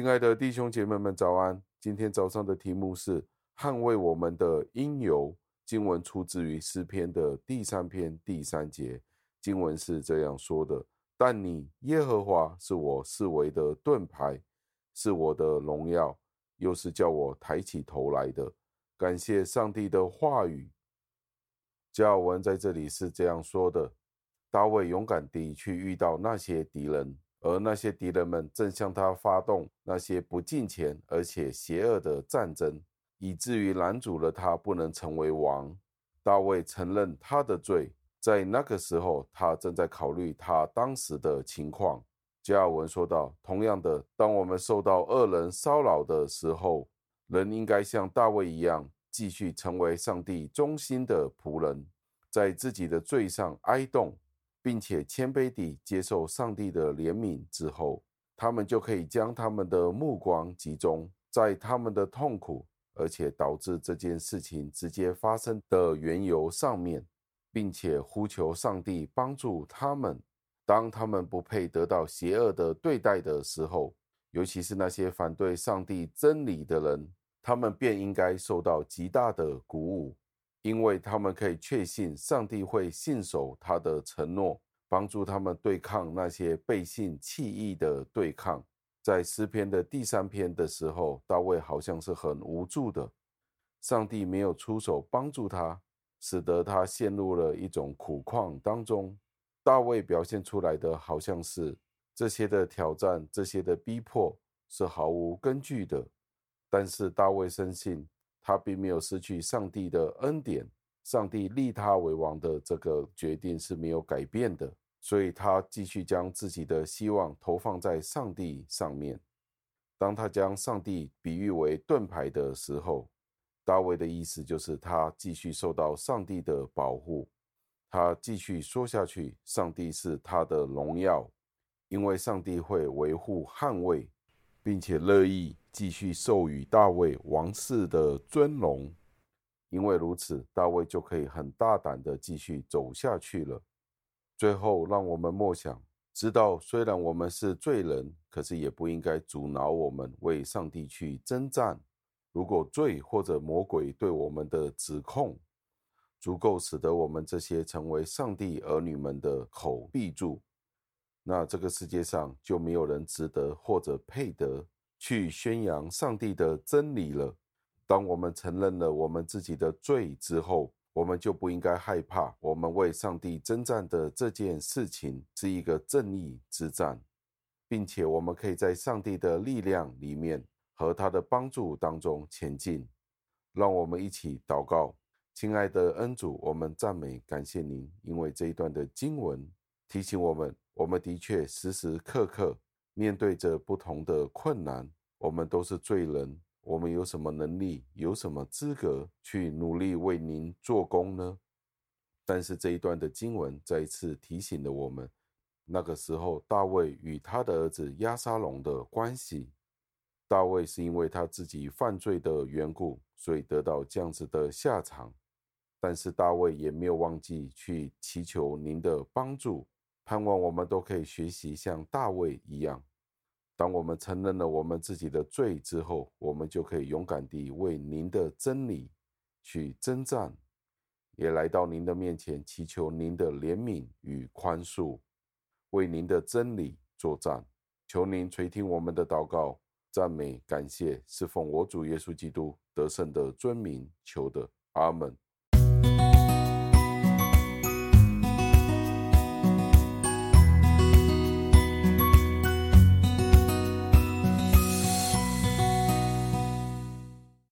亲爱的弟兄姐妹们，早安！今天早上的题目是捍卫我们的因由。经文出自于诗篇的第三篇第三节。经文是这样说的：“但你耶和华是我视为的盾牌，是我的荣耀，又是叫我抬起头来的。”感谢上帝的话语。加尔文在这里是这样说的：大卫勇敢地去遇到那些敌人。而那些敌人们正向他发动那些不敬虔而且邪恶的战争，以至于拦阻了他不能成为王。大卫承认他的罪，在那个时候，他正在考虑他当时的情况。加尔文说道：“同样的，当我们受到恶人骚扰的时候，人应该像大卫一样，继续成为上帝忠心的仆人，在自己的罪上哀慟。”并且谦卑地接受上帝的怜悯之后，他们就可以将他们的目光集中在他们的痛苦，而且导致这件事情直接发生的缘由上面，并且呼求上帝帮助他们。当他们不配得到邪恶的对待的时候，尤其是那些反对上帝真理的人，他们便应该受到极大的鼓舞。因为他们可以确信上帝会信守他的承诺，帮助他们对抗那些背信弃义的对抗。在诗篇的第三篇的时候，大卫好像是很无助的，上帝没有出手帮助他，使得他陷入了一种苦况当中。大卫表现出来的好像是这些的挑战、这些的逼迫是毫无根据的，但是大卫深信。他并没有失去上帝的恩典，上帝立他为王的这个决定是没有改变的，所以他继续将自己的希望投放在上帝上面。当他将上帝比喻为盾牌的时候，大卫的意思就是他继续受到上帝的保护，他继续说下去，上帝是他的荣耀，因为上帝会维护捍卫。并且乐意继续授予大卫王室的尊荣，因为如此，大卫就可以很大胆地继续走下去了。最后，让我们默想，知道虽然我们是罪人，可是也不应该阻挠我们为上帝去征战。如果罪或者魔鬼对我们的指控足够使得我们这些成为上帝儿女们的口闭住。那这个世界上就没有人值得或者配得去宣扬上帝的真理了。当我们承认了我们自己的罪之后，我们就不应该害怕。我们为上帝征战的这件事情是一个正义之战，并且我们可以在上帝的力量里面和他的帮助当中前进。让我们一起祷告，亲爱的恩主，我们赞美感谢您，因为这一段的经文提醒我们。我们的确时时刻刻面对着不同的困难，我们都是罪人，我们有什么能力，有什么资格去努力为您做工呢？但是这一段的经文再一次提醒了我们，那个时候大卫与他的儿子押沙龙的关系，大卫是因为他自己犯罪的缘故，所以得到这样子的下场，但是大卫也没有忘记去祈求您的帮助。盼望我们都可以学习像大卫一样，当我们承认了我们自己的罪之后，我们就可以勇敢地为您的真理去征战，也来到您的面前祈求您的怜悯与宽恕，为您的真理作战。求您垂听我们的祷告、赞美、感谢，是奉我主耶稣基督得胜的尊名求的。阿门。